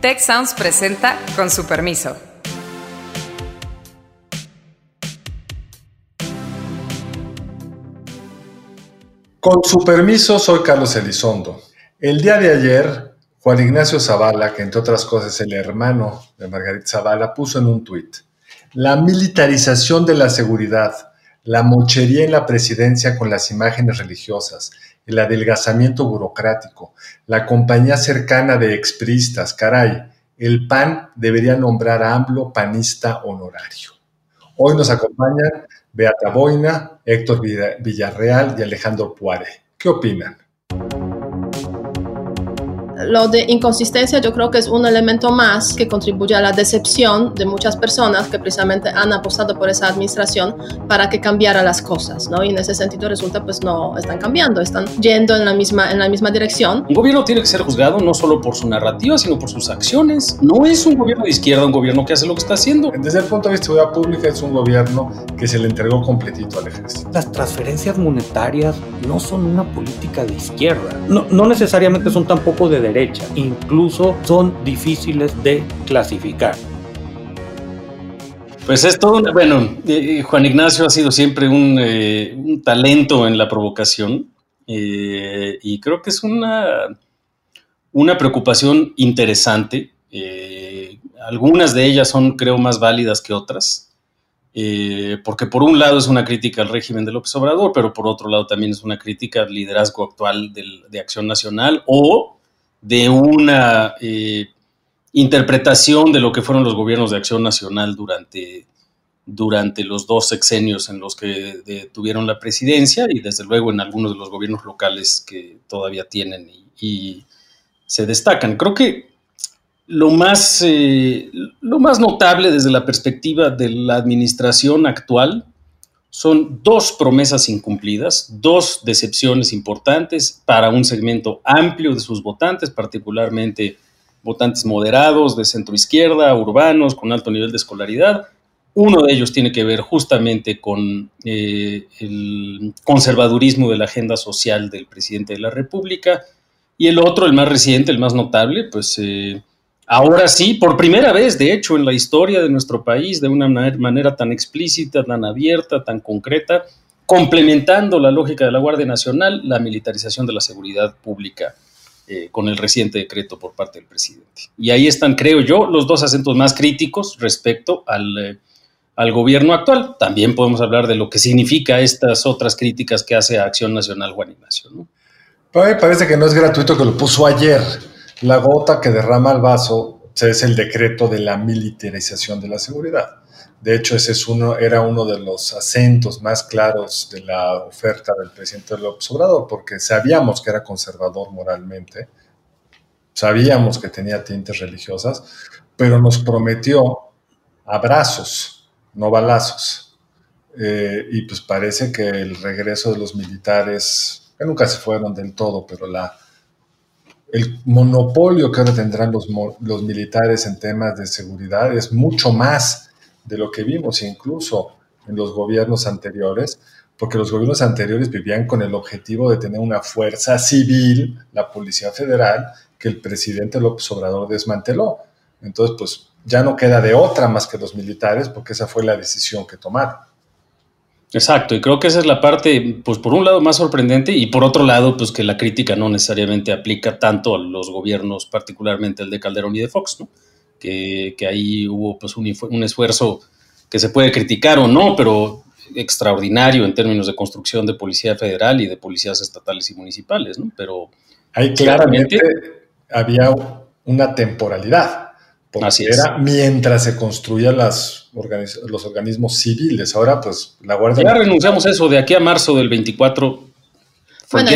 Tech Sounds presenta con su permiso. Con su permiso, soy Carlos Elizondo. El día de ayer, Juan Ignacio Zavala, que entre otras cosas es el hermano de Margarita Zavala, puso en un tuit, la militarización de la seguridad, la mochería en la presidencia con las imágenes religiosas, el adelgazamiento burocrático, la compañía cercana de expristas, caray, el PAN debería nombrar a AMLO panista honorario. Hoy nos acompañan Beata Boina, Héctor Villarreal y Alejandro Puare. ¿Qué opinan? Lo de inconsistencia yo creo que es un elemento más que contribuye a la decepción de muchas personas que precisamente han apostado por esa administración para que cambiara las cosas, ¿no? Y en ese sentido resulta pues no están cambiando, están yendo en la misma, en la misma dirección. Un gobierno tiene que ser juzgado no solo por su narrativa, sino por sus acciones. No es un gobierno de izquierda, un gobierno que hace lo que está haciendo. Desde el punto de vista de seguridad pública es un gobierno que se le entregó completito al ejército. Las transferencias monetarias no son una política de izquierda. No, no necesariamente son tampoco de derecha, incluso son difíciles de clasificar. Pues es todo, bueno, eh, Juan Ignacio ha sido siempre un, eh, talento en la provocación eh, y creo que es una, una preocupación interesante. algunas de ellas son, creo, más válidas que otras. porque por un lado es una crítica al régimen de López Obrador, pero por otro lado también es una crítica al liderazgo actual de Acción Nacional o de una eh, interpretación de lo que fueron los gobiernos de acción nacional durante, durante los dos sexenios en los que tuvieron la presidencia y desde luego en algunos de los gobiernos locales que todavía tienen y, se destacan. Creo que lo más, eh, lo más notable desde la perspectiva de la administración actual son dos promesas incumplidas, dos decepciones importantes para un segmento amplio de sus votantes, particularmente votantes moderados, de centro izquierda, urbanos, con alto nivel de escolaridad. Uno de ellos tiene que ver justamente con eh, el conservadurismo de la agenda social del presidente de la República. Y el otro, el más reciente, el más notable, pues eh, Ahora sí, por primera vez, de hecho, en la historia de nuestro país, de una manera tan explícita, tan abierta, tan concreta, complementando la lógica de la Guardia Nacional, la militarización de la seguridad pública eh, con el reciente decreto por parte del presidente. Y ahí están, creo yo, los dos acentos más críticos respecto al, eh, al gobierno actual. También podemos hablar de lo que significa estas otras críticas que hace a Acción Nacional Juan Ignacio. ¿no? parece que no es gratuito que lo puso ayer la gota que derrama el vaso es el decreto de la militarización de la seguridad. De hecho, ese es uno, era uno de los acentos más claros de la oferta del presidente López Obrador, porque sabíamos que era conservador moralmente, sabíamos que tenía tintes religiosas, pero nos prometió abrazos, no balazos. Eh, y pues parece que el regreso de los militares, que nunca se fueron del todo, pero la, el monopolio que ahora tendrán los, militares en temas de seguridad es mucho más de lo que vimos incluso en los gobiernos anteriores, porque los gobiernos anteriores vivían con el objetivo de tener una fuerza civil, la Policía Federal, que el presidente López Obrador desmanteló. Entonces, pues ya no queda de otra más que los militares, porque esa fue la decisión que tomaron. Exacto, y creo que esa es la parte, pues por un lado más sorprendente y por otro lado, pues que la crítica no necesariamente aplica tanto a los gobiernos, particularmente el de Calderón y de Fox, ¿no? Que, ahí hubo pues un, un, esfuerzo que se puede criticar o no, pero extraordinario en términos de construcción de policía federal y de policías estatales y municipales, ¿no? Pero ahí claramente había una temporalidad Así era mientras se construían las los organismos civiles. Ahora, pues, la Guardia... Ya renunciamos a eso de aquí a marzo del 24. Bueno,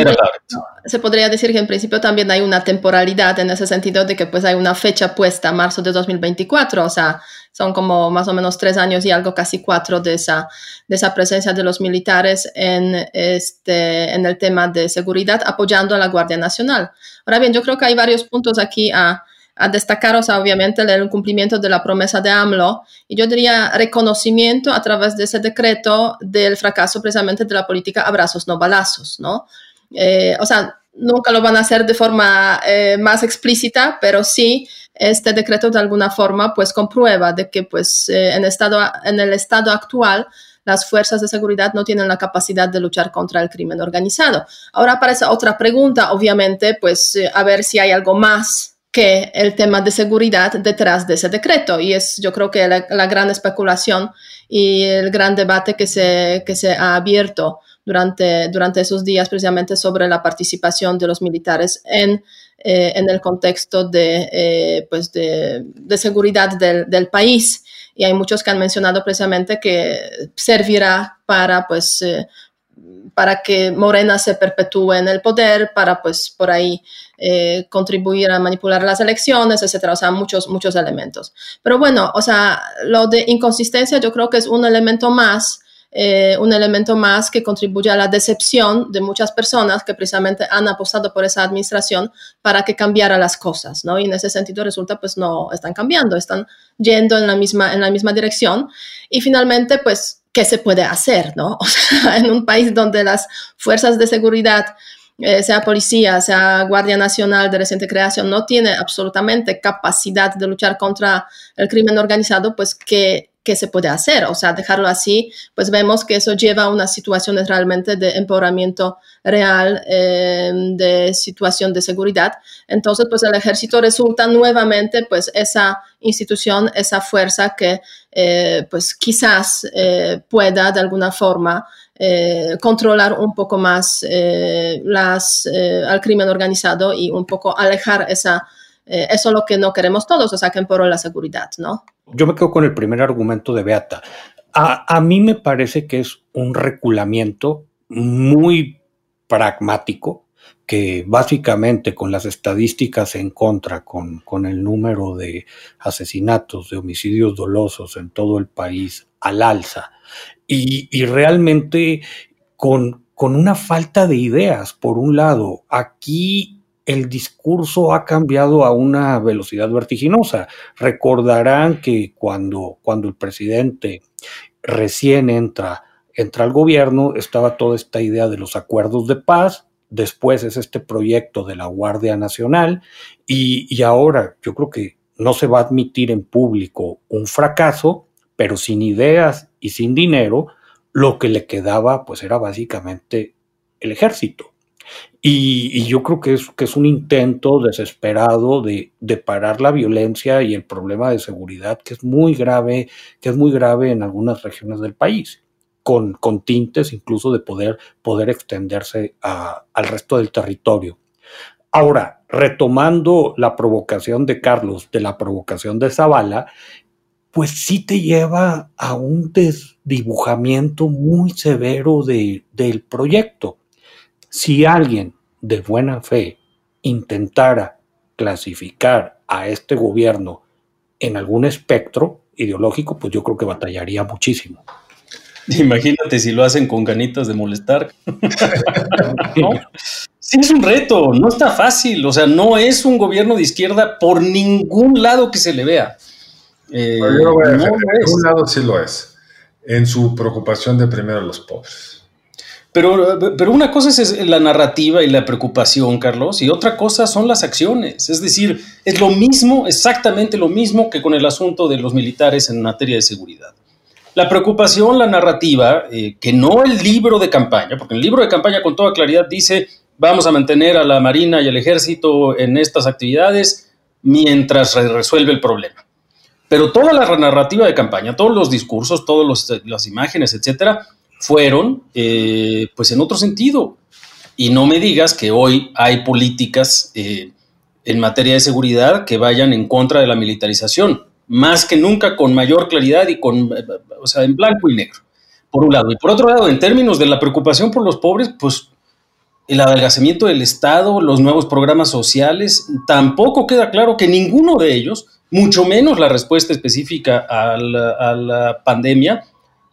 se podría decir que en principio también hay una temporalidad en ese sentido de que pues hay una fecha puesta, marzo de 2024, o sea, son como más o menos tres años y algo, casi cuatro de esa, de esa presencia de los militares en, este, en el tema de seguridad apoyando a la Guardia Nacional. Ahora bien, yo creo que hay varios puntos aquí a, a destacar, o sea, obviamente el cumplimiento de la promesa de AMLO y yo diría reconocimiento a través de ese decreto del fracaso precisamente de la política abrazos no balazos, ¿no? Eh, o sea, nunca lo van a hacer de forma eh, más explícita, pero sí este decreto de alguna forma pues comprueba de que pues eh, en, estado, en el estado actual las fuerzas de seguridad no tienen la capacidad de luchar contra el crimen organizado. Ahora aparece otra pregunta, obviamente, pues eh, a ver si hay algo más que el tema de seguridad detrás de ese decreto. Y es yo creo que la, la gran especulación y el gran debate que se, que se ha abierto durante, durante esos días precisamente sobre la participación de los militares en, eh, en el contexto de, eh, pues de, de seguridad del, del, país. Y hay muchos que han mencionado precisamente que servirá para, pues, eh, para que Morena se perpetúe en el poder, para, pues, por ahí eh, contribuir a manipular las elecciones, etcétera. O sea, muchos, muchos elementos. Pero bueno, o sea, lo de inconsistencia yo creo que es un elemento más eh, un elemento más que contribuye a la decepción de muchas personas que precisamente han apostado por esa administración para que cambiara las cosas, ¿no? Y en ese sentido resulta pues no están cambiando, están yendo en la misma, en la misma dirección. Y finalmente pues, ¿qué se puede hacer, ¿no? O sea, en un país donde las fuerzas de seguridad eh, sea policía, sea Guardia Nacional de reciente creación, no tiene absolutamente capacidad de luchar contra el crimen organizado, pues que qué se puede hacer. O sea, dejarlo así, pues vemos que eso lleva a unas situaciones realmente de empoderamiento real, eh, de situación de seguridad. Entonces, pues el ejército resulta nuevamente, pues esa institución, esa fuerza que, eh, pues quizás eh, pueda de alguna forma controlar un poco más las, al crimen organizado y un poco alejar esa eh, eso es lo que no queremos todos, o sea, que empeoró la seguridad, ¿no? Yo me quedo con el primer argumento de Beata. A, a mí me parece que es un reculamiento muy pragmático, que básicamente con las estadísticas en contra, con, con, el número de asesinatos, de homicidios dolosos en todo el país al alza, y, y realmente con, con, una falta de ideas, por un lado, aquí el discurso ha cambiado a una velocidad vertiginosa. Recordarán que cuando, cuando el presidente recién entra, entra al gobierno, estaba toda esta idea de los acuerdos de paz, después es este proyecto de la Guardia Nacional y, y ahora yo creo que no se va a admitir en público un fracaso, pero sin ideas y sin dinero, lo que le quedaba pues era básicamente el ejército. Y, yo creo que es, un intento desesperado de, parar la violencia y el problema de seguridad que es muy grave, que es muy grave en algunas regiones del país, con, tintes incluso de poder, extenderse al resto del territorio. Ahora, retomando la provocación de Carlos, de la provocación de Zavala, pues sí te lleva a un desdibujamiento muy severo de, del proyecto si alguien de buena fe intentara clasificar a este gobierno en algún espectro ideológico, pues yo creo que batallaría muchísimo. Imagínate si lo hacen con ganitas de molestar. ¿No? Sí, es un reto, no está fácil. O sea, no es un gobierno de izquierda por ningún lado que se le vea. Eh, no en un lado sí lo es, en su preocupación de primero a los pobres. Pero, pero una cosa es la narrativa y la preocupación, Carlos, y otra cosa son las acciones. Es decir, es lo mismo, exactamente lo mismo que con el asunto de los militares en materia de seguridad. La preocupación, la narrativa, eh, que no el libro de campaña, porque el libro de campaña con toda claridad dice vamos a mantener a la Marina y al Ejército en estas actividades mientras resuelve el problema. Pero toda la narrativa de campaña, todos los discursos, todas las imágenes, etcétera, fueron eh, pues en otro sentido. Y no me digas que hoy hay políticas eh, en materia de seguridad que vayan en contra de la militarización, más que nunca con mayor claridad y con, o sea, en blanco y negro, por un lado. Y por otro lado, en términos de la preocupación por los pobres, pues el adelgazamiento del Estado, los nuevos programas sociales, tampoco queda claro que ninguno de ellos, mucho menos la respuesta específica a la pandemia,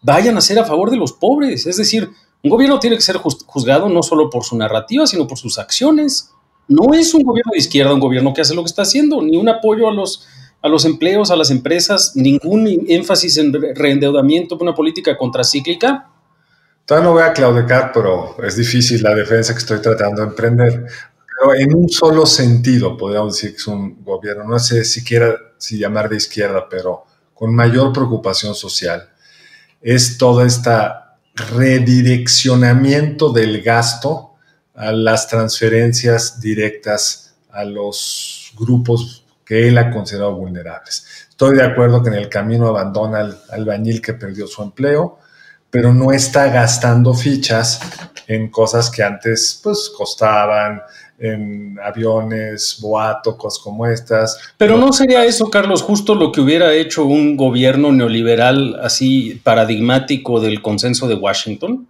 vayan a ser a favor de los pobres. Es decir, un gobierno tiene que ser juzgado no solo por su narrativa, sino por sus acciones. No es un gobierno de izquierda un gobierno que hace lo que está haciendo, ni un apoyo a los, a los empleos, a las empresas, ningún énfasis en reendeudamiento, una política contracíclica. Todavía no voy a claudicar, pero es difícil la defensa que estoy tratando de emprender. Pero en un solo sentido, podríamos decir que es un gobierno, no sé siquiera si llamar de izquierda, pero con mayor preocupación social, es todo este redireccionamiento del gasto a las transferencias directas a los grupos que él ha considerado vulnerables. Estoy de acuerdo que en el camino abandona al albañil que perdió su empleo, pero no está gastando fichas en cosas que antes pues costaban, en aviones, boatos como estas. Pero no sería eso, Carlos, justo lo que hubiera hecho un gobierno neoliberal así paradigmático del consenso de Washington,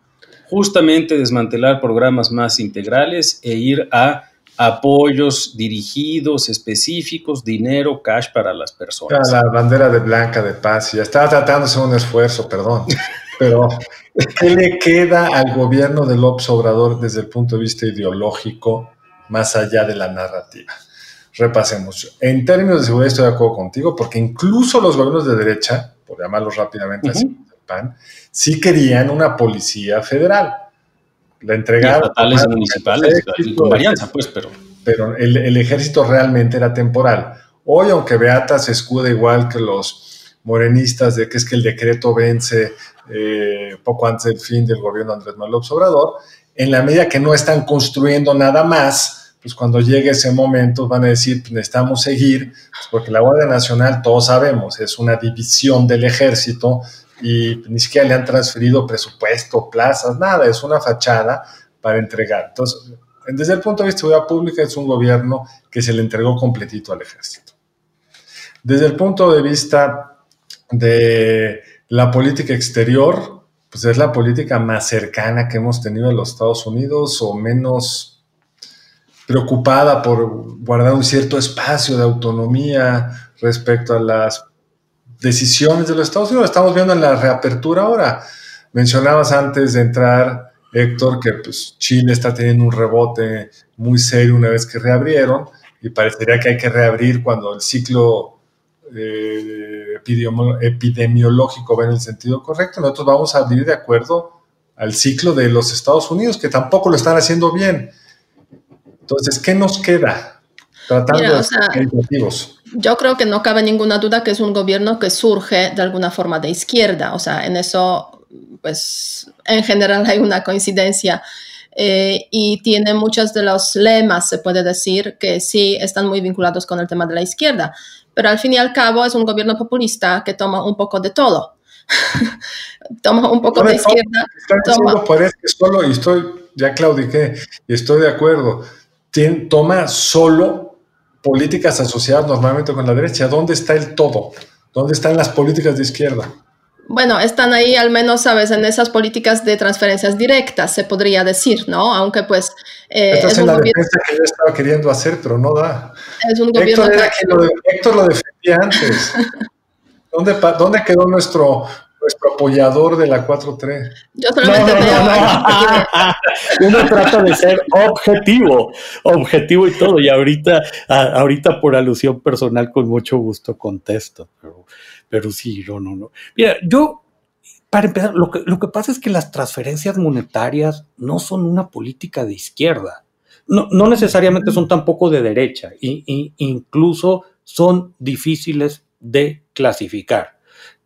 justamente desmantelar programas más integrales e ir a apoyos dirigidos, específicos, dinero, cash para las personas. La bandera de blanca de paz, ya estaba hacer un esfuerzo, perdón. Pero, ¿qué le queda al gobierno de López Obrador desde el punto de vista ideológico, más allá de la narrativa? Repasemos. En términos de seguridad estoy de acuerdo contigo, porque incluso los gobiernos de derecha, por llamarlos rápidamente así, PAN, sí querían una policía federal. La entregaron. Estatales y municipales, con varianza, pues, pero. Pero el, el ejército realmente era temporal. Hoy, aunque Beata se escuda igual que los morenistas de que es que el decreto vence eh, poco antes del fin del gobierno de Andrés Manuel Obrador, en la medida que no están construyendo nada más, pues cuando llegue ese momento van a decir, pues necesitamos seguir, pues porque la Guardia Nacional, todos sabemos, es una división del ejército y ni siquiera le han transferido presupuesto, plazas, nada, es una fachada para entregar. Entonces, desde el punto de vista de seguridad pública, es un gobierno que se le entregó completito al ejército. Desde el punto de vista de la política exterior, pues es la política más cercana que hemos tenido en los Estados Unidos o menos preocupada por guardar un cierto espacio de autonomía respecto a las decisiones de los Estados Unidos. Estamos viendo en la reapertura ahora. Mencionabas antes de entrar, Héctor, que pues, Chile está teniendo un rebote muy serio una vez que reabrieron y parecería que hay que reabrir cuando el ciclo eh, epidemiológico va en el sentido correcto, nosotros vamos a abrir de acuerdo al ciclo de los Estados Unidos, que tampoco lo están haciendo bien. Entonces, ¿qué nos queda? Tratando de ser yo creo que no cabe ninguna duda que es un gobierno que surge de alguna forma de izquierda. O sea, en eso, pues, en general hay una coincidencia. Eh, y tiene muchos de los lemas, se puede decir, que sí están muy vinculados con el tema de la izquierda pero al fin y al cabo es un gobierno populista que toma un poco de todo. toma un poco de izquierda. Toma... Parece que solo, y estoy, ya claudiqué, y estoy de acuerdo, toma solo políticas asociadas normalmente con la derecha. ¿Dónde está el todo? ¿Dónde están las políticas de izquierda? Bueno, están ahí al menos, sabes, en esas políticas de transferencias directas, se podría decir, ¿no? Aunque pues... Eh, es, la defensa que yo estaba queriendo hacer, pero no da. Es un gobierno... Héctor, lo, defendía antes. ¿Dónde, ¿Dónde quedó nuestro, nuestro apoyador de la 4-3. Yo solamente no, no, Uno trata de ser objetivo, objetivo y todo. Y ahorita, ahorita por alusión personal, con mucho gusto contesto. Pero pero sí, no, no, no. Mira, yo, para empezar, lo que, lo que pasa es que las transferencias monetarias no son una política de izquierda. No, no necesariamente son tampoco de derecha, e, incluso son difíciles de clasificar.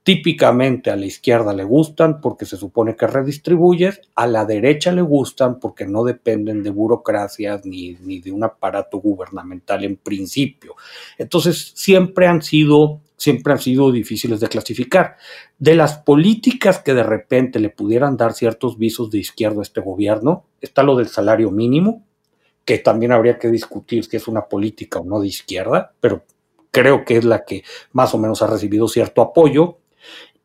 Típicamente a la izquierda le gustan porque se supone que redistribuyes, a la derecha le gustan porque no dependen de burocracias ni, ni de un aparato gubernamental en principio. Entonces siempre han sido siempre han sido difíciles de clasificar. De las políticas que de repente le pudieran dar ciertos visos de izquierda a este gobierno, está lo del salario mínimo, que también habría que discutir si es una política o no de izquierda, pero creo que es la que más o menos ha recibido cierto apoyo.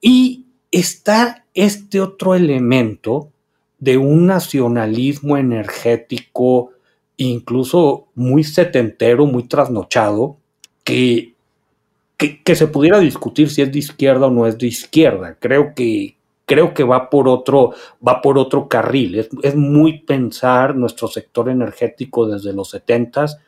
Y está este otro elemento de un nacionalismo energético, incluso muy setentero, muy trasnochado, que que, se pudiera discutir si es de izquierda o no es de izquierda. Creo que, creo que va por otro, va por otro carril. Es, muy pensar nuestro sector energético desde los setentas,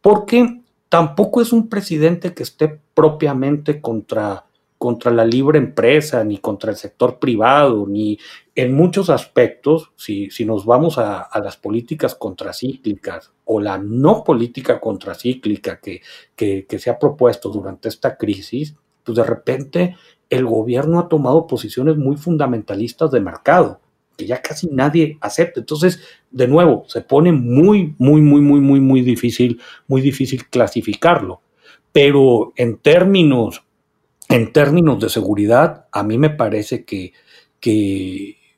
porque tampoco es un presidente que esté propiamente contra, contra la libre empresa, ni contra el sector privado, ni en muchos aspectos, si, si nos vamos a, las políticas contracíclicas o la no política contracíclica que, que, que se ha propuesto durante esta crisis, pues de repente el gobierno ha tomado posiciones muy fundamentalistas de mercado, que ya casi nadie acepta. Entonces, de nuevo, se pone muy, muy, muy, muy, muy, muy difícil, muy difícil clasificarlo. Pero en términos, en términos de seguridad, a mí me parece que,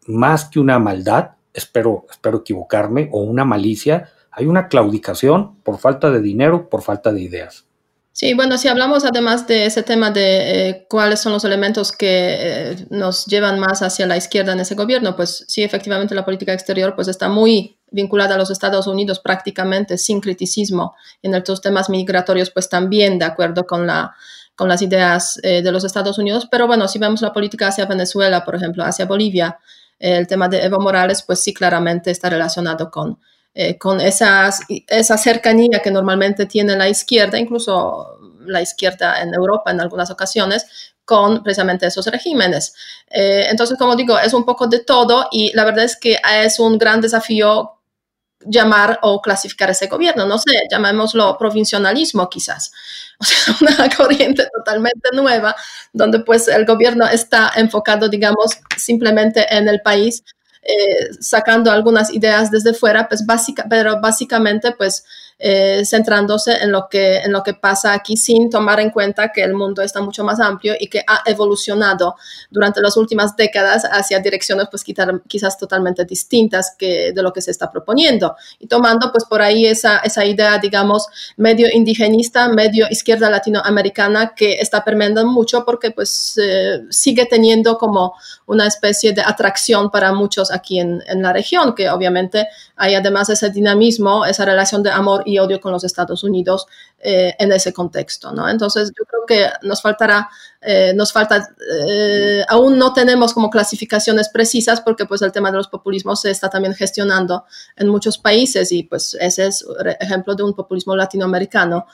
más que una maldad, espero, espero equivocarme, o una malicia, hay una claudicación por falta de dinero, por falta de ideas. Sí, bueno, si hablamos además de ese tema de eh, cuáles son los elementos que eh, nos llevan más hacia la izquierda en ese gobierno, pues sí, efectivamente la política exterior pues está muy vinculada a los Estados Unidos prácticamente sin criticismo. En estos temas migratorios pues también de acuerdo con, la, con las ideas eh, de los Estados Unidos. Pero bueno, si vemos la política hacia Venezuela, por ejemplo, hacia Bolivia, el tema de Evo Morales pues sí claramente está relacionado con eh, con esas, esa cercanía que normalmente tiene la izquierda, incluso la izquierda en Europa en algunas ocasiones, con precisamente esos regímenes. Eh, entonces, como digo, es un poco de todo y la verdad es que es un gran desafío llamar o clasificar ese gobierno, no sé, llamémoslo provincialismo quizás, o sea, una corriente totalmente nueva donde pues el gobierno está enfocado, digamos, simplemente en el país eh, sacando algunas ideas desde fuera, pues básica, pero básicamente pues eh, centrándose en lo, que, en lo que pasa aquí sin tomar en cuenta que el mundo está mucho más amplio y que ha evolucionado durante las últimas décadas hacia direcciones pues quizás totalmente distintas que de lo que se está proponiendo. Y tomando pues por ahí esa, esa idea digamos medio indigenista, medio izquierda latinoamericana que está permeando mucho porque pues eh, sigue teniendo como una especie de atracción para muchos aquí en, en la región que obviamente hay además ese dinamismo, esa relación de amor odio con los Estados Unidos eh, en ese contexto, ¿no? Entonces yo creo que nos faltará, eh, nos falta, eh, aún no tenemos como clasificaciones precisas porque pues el tema de los populismos se está también gestionando en muchos países y pues ese es ejemplo de un populismo latinoamericano.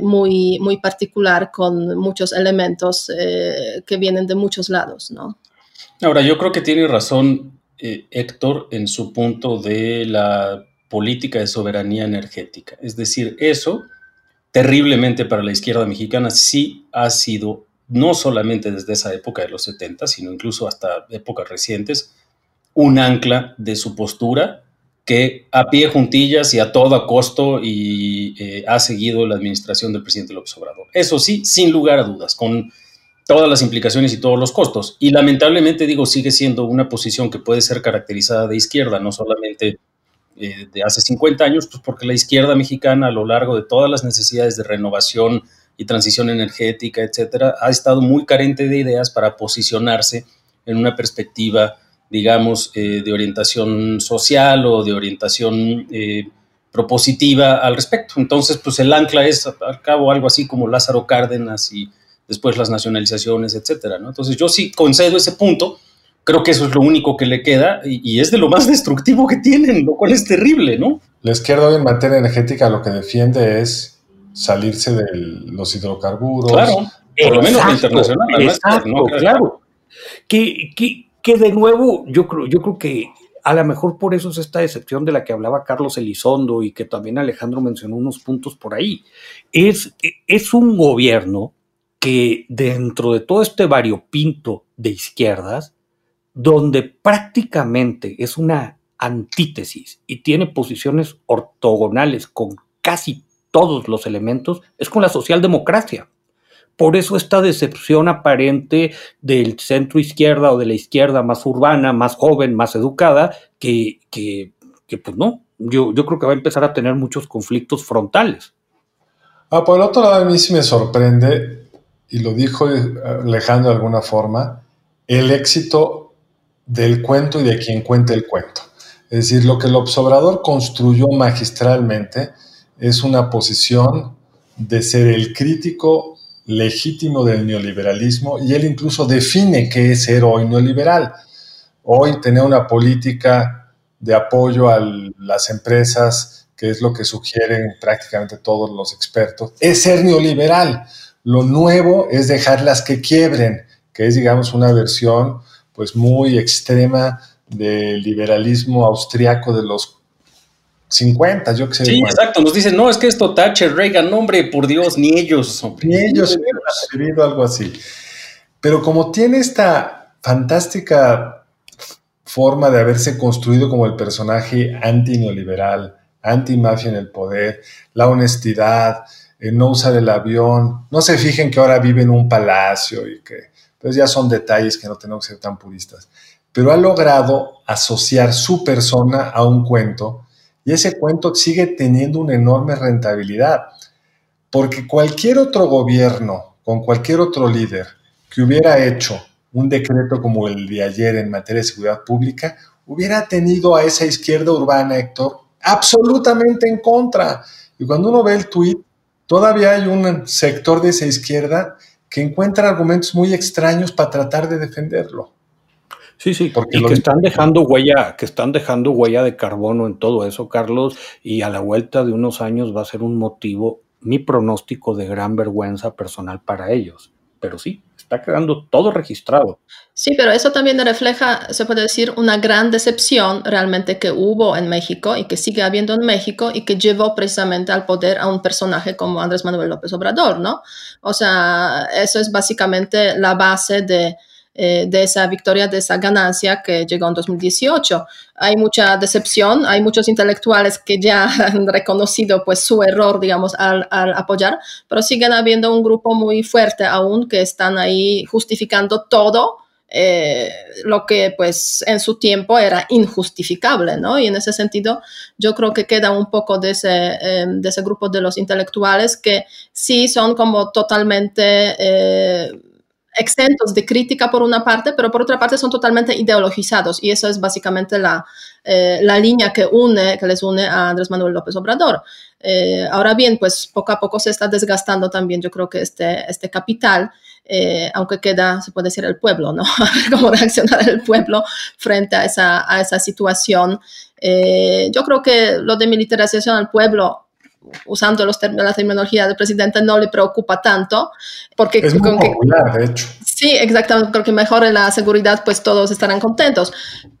muy, muy particular con muchos elementos que vienen de muchos lados, ¿no? Ahora, yo creo que tiene razón Héctor en su punto de la política de soberanía energética. Es decir, eso terriblemente para la izquierda mexicana sí ha sido, no solamente desde esa época de los 70, sino incluso hasta épocas recientes, un ancla de su postura que a pie juntillas y a todo costo y eh, ha seguido la administración del presidente López Obrador. Eso sí, sin lugar a dudas, con todas las implicaciones y todos los costos. Y lamentablemente digo, sigue siendo una posición que puede ser caracterizada de izquierda, no solamente eh, de hace 50 años, pues porque la izquierda mexicana a lo largo de todas las necesidades de renovación y transición energética, etcétera, ha estado muy carente de ideas para posicionarse en una perspectiva, digamos, eh, de orientación social o de orientación eh, propositiva al respecto. Entonces, pues el ancla es al cabo algo así como Lázaro Cárdenas y después las nacionalizaciones, etcétera. ¿no? Entonces, yo sí concedo ese punto creo que eso es lo único que le queda y, es de lo más destructivo que tienen, lo cual es terrible, ¿no? La izquierda hoy en materia energética lo que defiende es salirse de los hidrocarburos. Claro, por lo menos internacional. Exacto, claro. Que, que, de nuevo, yo creo, yo creo que a lo mejor por eso es esta decepción de la que hablaba Carlos Elizondo y que también Alejandro mencionó unos puntos por ahí. Es, es un gobierno que dentro de todo este variopinto de izquierdas, donde prácticamente es una antítesis y tiene posiciones ortogonales con casi todos los elementos, es con la socialdemocracia. Por eso esta decepción aparente del centro izquierda o de la izquierda más urbana, más joven, más educada, que, que, pues no, yo, yo creo que va a empezar a tener muchos conflictos frontales. Ah, por el otro lado, a mí sí me sorprende, y lo dijo Alejandro de alguna forma, el éxito del cuento y de quien cuente el cuento. Es decir, lo que el observador construyó magistralmente es una posición de ser el crítico legítimo del neoliberalismo y él incluso define qué es ser hoy neoliberal. Hoy tener una política de apoyo a las empresas, que es lo que sugieren prácticamente todos los expertos, es ser neoliberal. Lo nuevo es dejarlas que quiebren, que es, digamos, una versión pues muy extrema del liberalismo austriaco de los 50, yo que sé. Sí, exacto, nos dicen, no, es que esto Thatcher, Reagan, hombre, por Dios, ni ellos. Hombre. Ni ellos han vivido algo así. Pero como tiene esta fantástica forma de haberse construido como el personaje anti-neoliberal, anti-mafia en el poder, la honestidad, el no usar el avión, no se fijen que ahora vive en un palacio y que, pues ya son detalles que no tenemos que ser tan puristas, pero ha logrado asociar su persona a un cuento y ese cuento sigue teniendo una enorme rentabilidad, porque cualquier otro gobierno, con cualquier otro líder que hubiera hecho un decreto como el de ayer en materia de seguridad pública, hubiera tenido a esa izquierda urbana, Héctor, absolutamente en contra. Y cuando uno ve el tuit, todavía hay un sector de esa izquierda que encuentra argumentos muy extraños para tratar de defenderlo. Sí, sí, porque y que están dejando huella, que están dejando huella de carbono en todo eso, Carlos, y a la vuelta de unos años va a ser un motivo, mi pronóstico de gran vergüenza personal para ellos. Pero sí, está quedando todo registrado. Sí, pero eso también refleja, se puede decir, una gran decepción realmente que hubo en México y que sigue habiendo en México y que llevó precisamente al poder a un personaje como Andrés Manuel López Obrador, ¿no? O sea, eso es básicamente la base de, eh, de esa victoria, de esa ganancia que llegó en 2018. Hay mucha decepción, hay muchos intelectuales que ya han reconocido pues su error, digamos, al, apoyar, pero siguen habiendo un grupo muy fuerte aún que están ahí justificando todo. Eh, lo que pues en su tiempo era injustificable, ¿no? Y en ese sentido yo creo que queda un poco de ese, eh, de ese grupo de los intelectuales que sí son como totalmente exentos de crítica por una parte, pero por otra parte son totalmente ideologizados y esa es básicamente la, eh, la línea que une, que les une a Andrés Manuel López Obrador. Eh, ahora bien, pues poco a poco se está desgastando también, yo creo que este, este capital, eh, aunque queda, se puede decir, el pueblo, ¿no? Cómo reaccionar el pueblo frente a esa, a esa situación. yo creo que lo de militarización al pueblo usando los la terminología del presidente, no le preocupa tanto. Porque es muy popular, de hecho. Sí, exactamente, creo que mejore la seguridad, pues todos estarán contentos.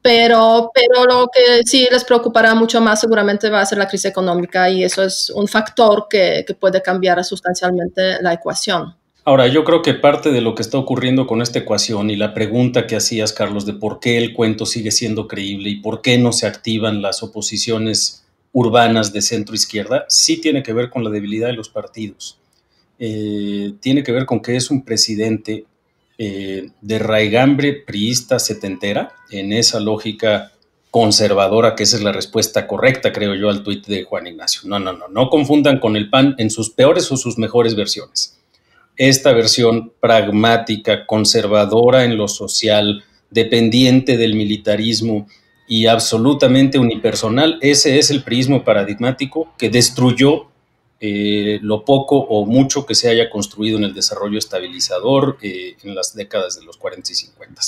Pero, pero lo que sí les preocupará mucho más seguramente va a ser la crisis económica y eso es un factor que, que puede cambiar sustancialmente la ecuación. Ahora, yo creo que parte de lo que está ocurriendo con esta ecuación y la pregunta que hacías, Carlos, de por qué el cuento sigue siendo creíble y por qué no se activan las oposiciones urbanas de centro izquierda, sí tiene que ver con la debilidad de los partidos. Eh, tiene que ver con que es un presidente eh, de raigambre priista setentera, en esa lógica conservadora, que esa es la respuesta correcta, creo yo, al tuit de Juan Ignacio. No, no, no, no confundan con el PAN en sus peores o sus mejores versiones. Esta versión pragmática, conservadora en lo social, dependiente del militarismo, y absolutamente unipersonal. Ese es el prismo paradigmático que destruyó eh, lo poco o mucho que se haya construido en el desarrollo estabilizador eh, en las décadas de los 40 y 50.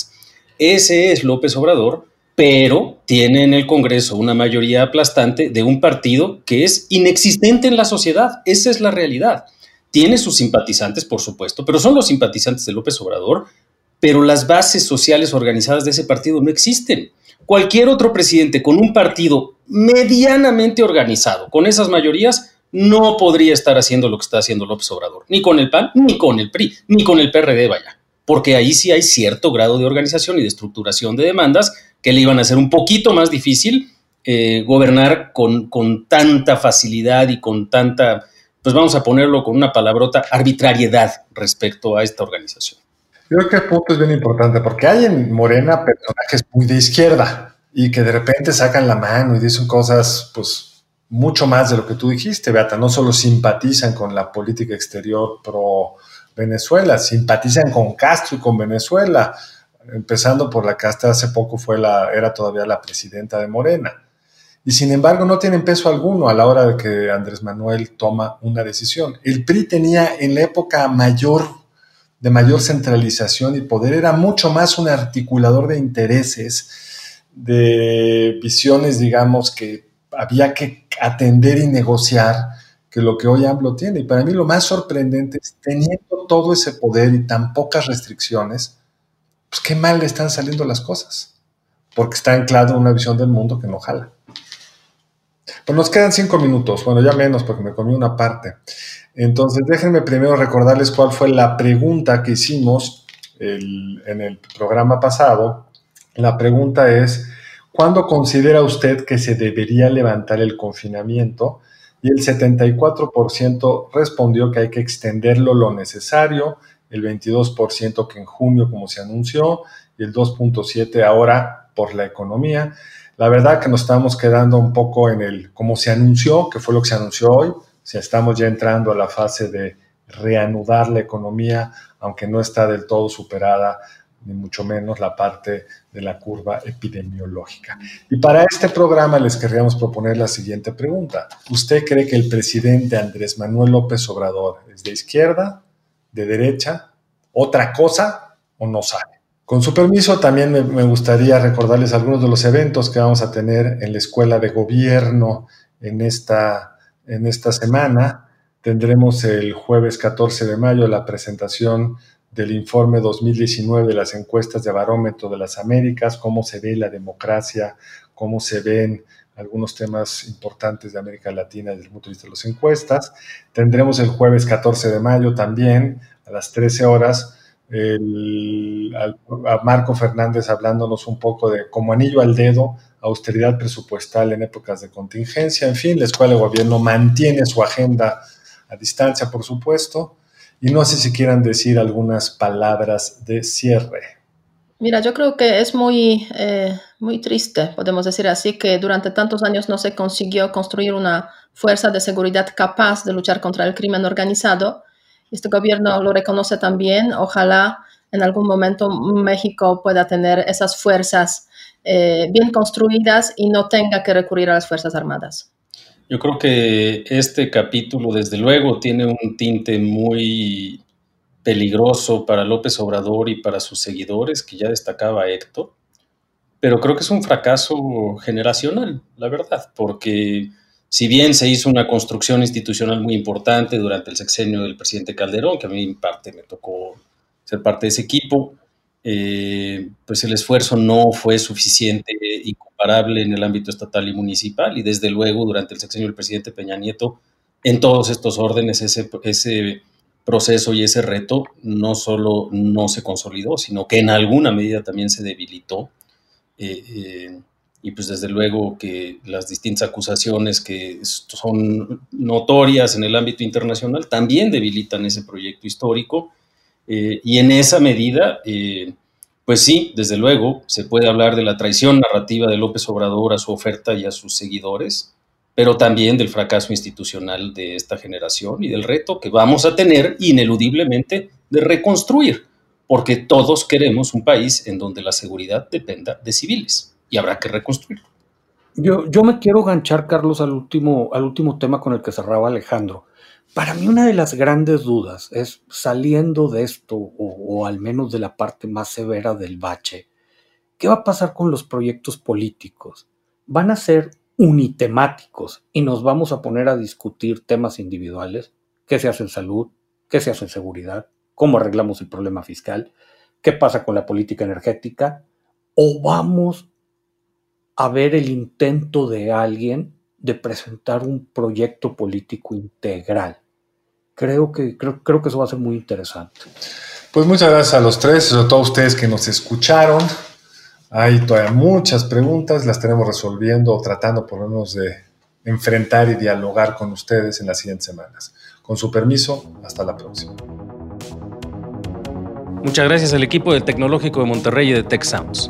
Ese es López Obrador, pero tiene en el Congreso una mayoría aplastante de un partido que es inexistente en la sociedad. Esa es la realidad. Tiene sus simpatizantes, por supuesto, pero son los simpatizantes de López Obrador, pero las bases sociales organizadas de ese partido no existen cualquier otro presidente con un partido medianamente organizado, con esas mayorías, no podría estar haciendo lo que está haciendo López Obrador, ni con el PAN, ni con el PRI, ni con el PRD, vaya, porque ahí sí hay cierto grado de organización y de estructuración de demandas que le iban a hacer un poquito más difícil eh, gobernar con, con tanta facilidad y con tanta, pues vamos a ponerlo con una palabrota, arbitrariedad respecto a esta organización. Yo creo que el punto es bien importante porque hay en Morena personajes muy de izquierda y que de repente sacan la mano y dicen cosas, pues, mucho más de lo que tú dijiste, Beata. No solo simpatizan con la política exterior pro Venezuela, simpatizan con Castro y con Venezuela, empezando por la que hace poco fue la, era todavía la presidenta de Morena. Y sin embargo no tienen peso alguno a la hora de que Andrés Manuel toma una decisión. El PRI tenía en la época mayor de mayor centralización y poder, era mucho más un articulador de intereses, de visiones, digamos, que había que atender y negociar, que lo que hoy AMLO tiene. Y para mí lo más sorprendente es, teniendo todo ese poder y tan pocas restricciones, pues qué mal le están saliendo las cosas, porque está anclado en una visión del mundo que no jala. Pues nos quedan cinco minutos, bueno, ya menos porque me comí una parte. Entonces, déjenme primero recordarles cuál fue la pregunta que hicimos en el programa pasado. La pregunta es, ¿cuándo considera usted que se debería levantar el confinamiento? Y el 74% respondió que hay que extenderlo lo necesario, el 22% que en junio, como se anunció, y el 2.7% ahora por la economía. La verdad que nos estamos quedando un poco en el, como se anunció, que fue lo que se anunció hoy, si estamos ya entrando a la fase de reanudar la economía, aunque no está del todo superada, ni mucho menos la parte de la curva epidemiológica. Y para este programa les querríamos proponer la siguiente pregunta. ¿Usted cree que el presidente Andrés Manuel López Obrador es de izquierda, de derecha, otra cosa o no sabe? Con su permiso, también me, gustaría recordarles algunos de los eventos que vamos a tener en la Escuela de Gobierno en esta, en esta semana. Tendremos el jueves 14 de mayo la presentación del informe 2019 de las encuestas de barómetro de las Américas, cómo se ve la democracia, cómo se ven algunos temas importantes de América Latina desde el punto de vista de las encuestas. Tendremos el jueves 14 de mayo también a las 13 horas el, a Marco Fernández hablándonos un poco de como anillo al dedo, austeridad presupuestal en épocas de contingencia, en fin, la Escuela de Gobierno mantiene su agenda a distancia, por supuesto, y no sé si quieran decir algunas palabras de cierre. Mira, yo creo que es muy, eh, muy triste, podemos decir así, que durante tantos años no se consiguió construir una fuerza de seguridad capaz de luchar contra el crimen organizado este gobierno lo reconoce también. Ojalá en algún momento México pueda tener esas fuerzas eh, bien construidas y no tenga que recurrir a las Fuerzas Armadas. Yo creo que este capítulo, desde luego, tiene un tinte muy peligroso para López Obrador y para sus seguidores, que ya destacaba Héctor, pero creo que es un fracaso generacional, la verdad, porque si bien se hizo una construcción institucional muy importante durante el sexenio del presidente Calderón, que a mí en parte me tocó ser parte de ese equipo, eh, pues el esfuerzo no fue suficiente y comparable en el ámbito estatal y municipal y desde luego durante el sexenio del presidente Peña Nieto, en todos estos órdenes ese, ese proceso y ese reto no solo no se consolidó, sino que en alguna medida también se debilitó. Eh, eh, y pues desde luego que las distintas acusaciones que son notorias en el ámbito internacional también debilitan ese proyecto histórico eh, y en esa medida, eh, pues sí, desde luego se puede hablar de la traición narrativa de López Obrador a su oferta y a sus seguidores, pero también del fracaso institucional de esta generación y del reto que vamos a tener ineludiblemente de reconstruir, porque todos queremos un país en donde la seguridad dependa de civiles y habrá que reconstruirlo. Yo, me quiero ganchar, Carlos, al último, al último tema con el que cerraba Alejandro. Para mí una de las grandes dudas es, saliendo de esto, o, al menos de la parte más severa del bache, ¿qué va a pasar con los proyectos políticos? ¿Van a ser unitemáticos y nos vamos a poner a discutir temas individuales? ¿Qué se hace en salud? ¿Qué se hace en seguridad? ¿Cómo arreglamos el problema fiscal? ¿Qué pasa con la política energética? ¿O vamos a ver el intento de alguien de presentar un proyecto político integral. Creo que, creo, creo que eso va a ser muy interesante. Pues muchas gracias a los tres, a todos ustedes que nos escucharon. Hay todavía muchas preguntas, las tenemos resolviendo o tratando por lo menos de enfrentar y dialogar con ustedes en las siguientes semanas. Con su permiso, hasta la próxima. Muchas gracias al equipo del Tecnológico de Monterrey y de Tech Sounds